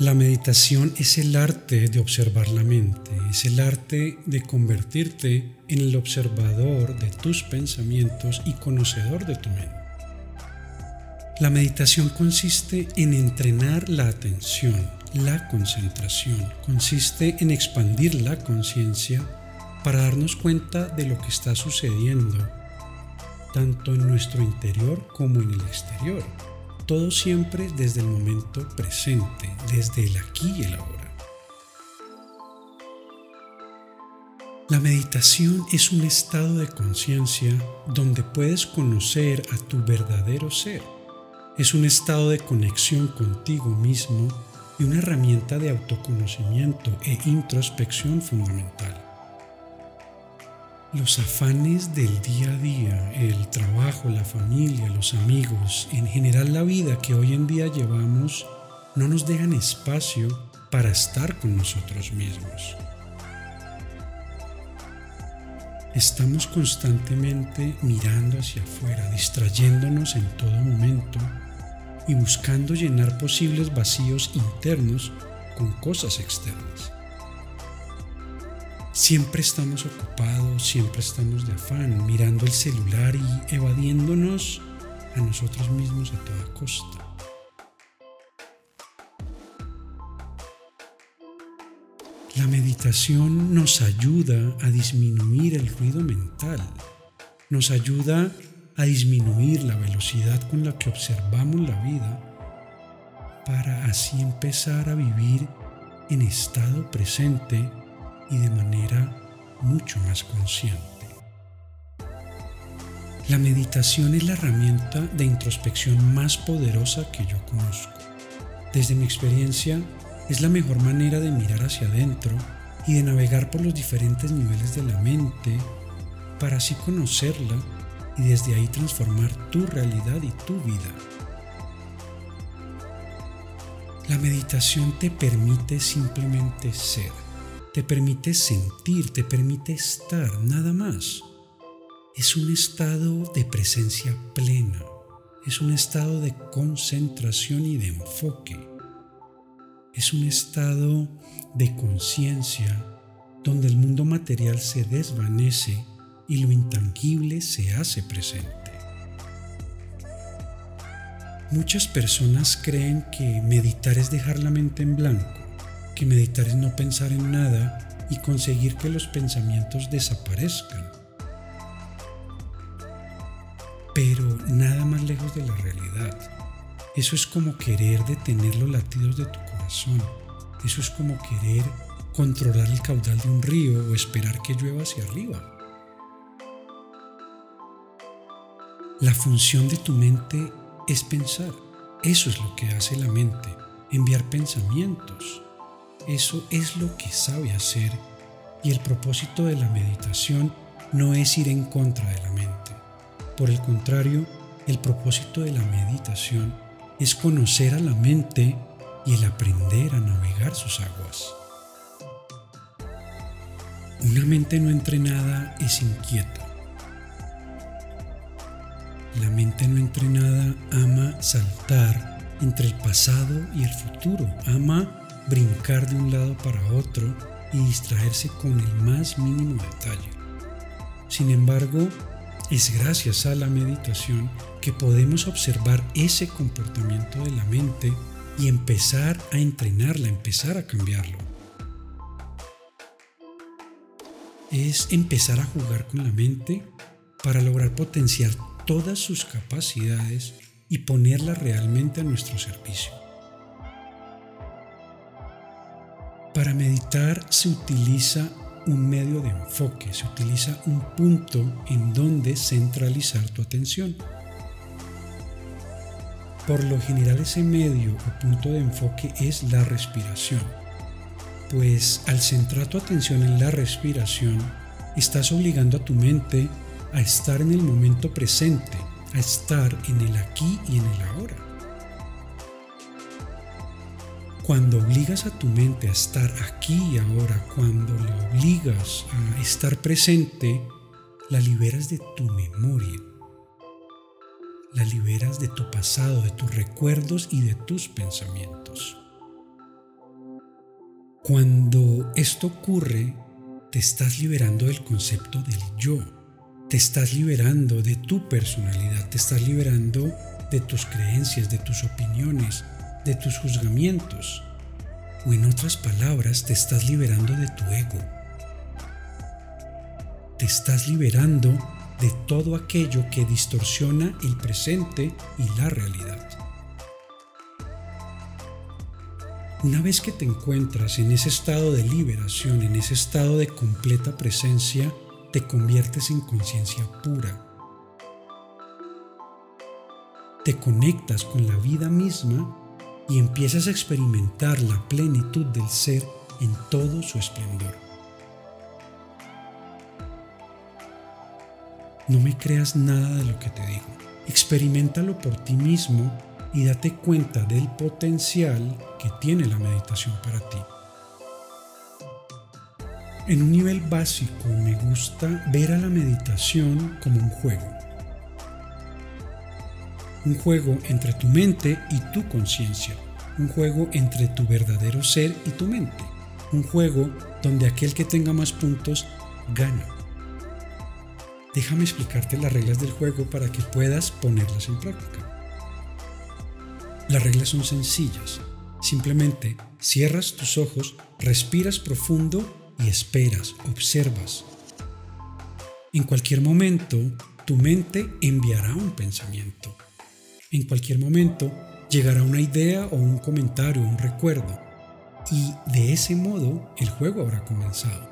La meditación es el arte de observar la mente, es el arte de convertirte en el observador de tus pensamientos y conocedor de tu mente. La meditación consiste en entrenar la atención, la concentración, consiste en expandir la conciencia para darnos cuenta de lo que está sucediendo, tanto en nuestro interior como en el exterior todo siempre desde el momento presente, desde el aquí y el ahora. La meditación es un estado de conciencia donde puedes conocer a tu verdadero ser. Es un estado de conexión contigo mismo y una herramienta de autoconocimiento e introspección fundamental. Los afanes del día a día, el trabajo, la familia, los amigos, en general la vida que hoy en día llevamos, no nos dejan espacio para estar con nosotros mismos. Estamos constantemente mirando hacia afuera, distrayéndonos en todo momento y buscando llenar posibles vacíos internos con cosas externas. Siempre estamos ocupados, siempre estamos de afán, mirando el celular y evadiéndonos a nosotros mismos a toda costa. La meditación nos ayuda a disminuir el ruido mental, nos ayuda a disminuir la velocidad con la que observamos la vida para así empezar a vivir en estado presente y de manera mucho más consciente. La meditación es la herramienta de introspección más poderosa que yo conozco. Desde mi experiencia, es la mejor manera de mirar hacia adentro y de navegar por los diferentes niveles de la mente para así conocerla y desde ahí transformar tu realidad y tu vida. La meditación te permite simplemente ser te permite sentir, te permite estar, nada más. Es un estado de presencia plena, es un estado de concentración y de enfoque. Es un estado de conciencia donde el mundo material se desvanece y lo intangible se hace presente. Muchas personas creen que meditar es dejar la mente en blanco que meditar es no pensar en nada y conseguir que los pensamientos desaparezcan. Pero nada más lejos de la realidad. Eso es como querer detener los latidos de tu corazón. Eso es como querer controlar el caudal de un río o esperar que llueva hacia arriba. La función de tu mente es pensar. Eso es lo que hace la mente, enviar pensamientos. Eso es lo que sabe hacer y el propósito de la meditación no es ir en contra de la mente. Por el contrario, el propósito de la meditación es conocer a la mente y el aprender a navegar sus aguas. Una mente no entrenada es inquieta. La mente no entrenada ama saltar entre el pasado y el futuro, ama brincar de un lado para otro y distraerse con el más mínimo detalle. Sin embargo, es gracias a la meditación que podemos observar ese comportamiento de la mente y empezar a entrenarla, empezar a cambiarlo. Es empezar a jugar con la mente para lograr potenciar todas sus capacidades y ponerla realmente a nuestro servicio. Para meditar se utiliza un medio de enfoque, se utiliza un punto en donde centralizar tu atención. Por lo general ese medio o punto de enfoque es la respiración, pues al centrar tu atención en la respiración, estás obligando a tu mente a estar en el momento presente, a estar en el aquí y en el ahora. Cuando obligas a tu mente a estar aquí y ahora, cuando le obligas a estar presente, la liberas de tu memoria. La liberas de tu pasado, de tus recuerdos y de tus pensamientos. Cuando esto ocurre, te estás liberando del concepto del yo, te estás liberando de tu personalidad, te estás liberando de tus creencias, de tus opiniones, de tus juzgamientos. O en otras palabras, te estás liberando de tu ego. Te estás liberando de todo aquello que distorsiona el presente y la realidad. Una vez que te encuentras en ese estado de liberación, en ese estado de completa presencia, te conviertes en conciencia pura. Te conectas con la vida misma y empiezas a experimentar la plenitud del ser en todo su esplendor. No me creas nada de lo que te digo. Experimentalo por ti mismo y date cuenta del potencial que tiene la meditación para ti. En un nivel básico me gusta ver a la meditación como un juego. Un juego entre tu mente y tu conciencia. Un juego entre tu verdadero ser y tu mente. Un juego donde aquel que tenga más puntos gana. Déjame explicarte las reglas del juego para que puedas ponerlas en práctica. Las reglas son sencillas. Simplemente cierras tus ojos, respiras profundo y esperas, observas. En cualquier momento, tu mente enviará un pensamiento. En cualquier momento, llegará una idea o un comentario, un recuerdo. Y de ese modo, el juego habrá comenzado.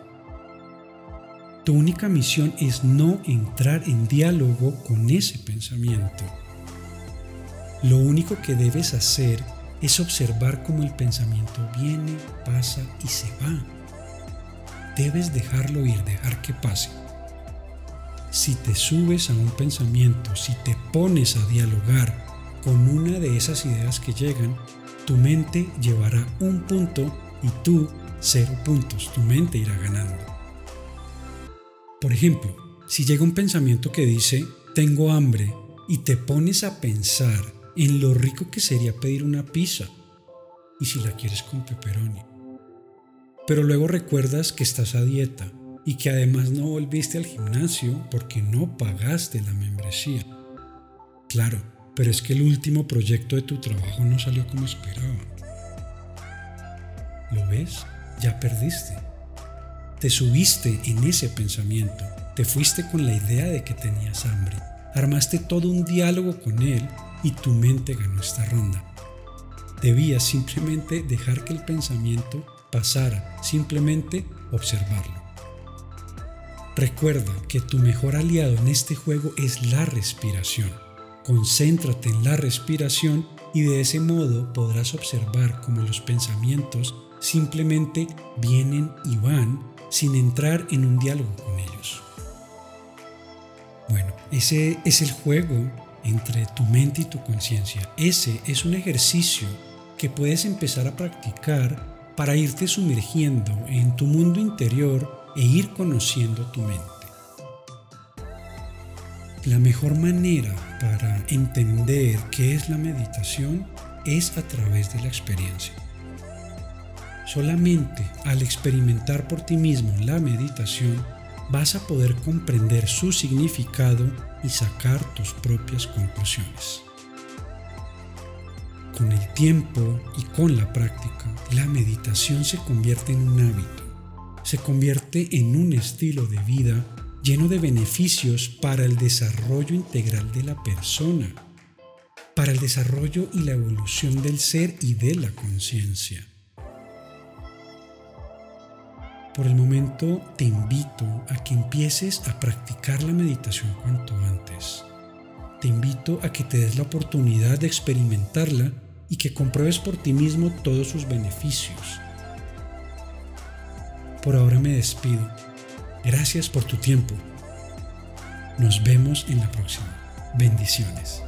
Tu única misión es no entrar en diálogo con ese pensamiento lo único que debes hacer es observar cómo el pensamiento viene, pasa y se va. Debes dejarlo ir, dejar que pase. Si te subes a un pensamiento, si te pones a dialogar con una de esas ideas que llegan, tu mente llevará un punto y tú cero puntos. Tu mente irá ganando. Por ejemplo, si llega un pensamiento que dice, tengo hambre, y te pones a pensar en lo rico que sería pedir una pizza y si la quieres con pepperoni. Pero luego recuerdas que estás a dieta y que además no volviste al gimnasio porque no pagaste la membresía. Claro, pero es que el último proyecto de tu trabajo no salió como esperaba. ¿Lo ves? Ya perdiste. Te subiste en ese pensamiento, te fuiste con la idea de que tenías hambre, armaste todo un diálogo con él y tu mente ganó esta ronda. Debías simplemente dejar que el pensamiento pasara, simplemente observarlo. Recuerda que tu mejor aliado en este juego es la respiración. Concéntrate en la respiración y de ese modo podrás observar cómo los pensamientos simplemente vienen y van sin entrar en un diálogo con ellos. Bueno, ese es el juego entre tu mente y tu conciencia. Ese es un ejercicio que puedes empezar a practicar para irte sumergiendo en tu mundo interior e ir conociendo tu mente. La mejor manera para entender qué es la meditación es a través de la experiencia. Solamente al experimentar por ti mismo la meditación vas a poder comprender su significado y sacar tus propias conclusiones. Con el tiempo y con la práctica, la meditación se convierte en un hábito, se convierte en un estilo de vida lleno de beneficios para el desarrollo integral de la persona, para el desarrollo y la evolución del ser y de la conciencia. Por el momento te invito a que empieces a practicar la meditación cuanto antes. Te invito a que te des la oportunidad de experimentarla y que compruebes por ti mismo todos sus beneficios. Por ahora me despido. Gracias por tu tiempo. Nos vemos en la próxima. Bendiciones.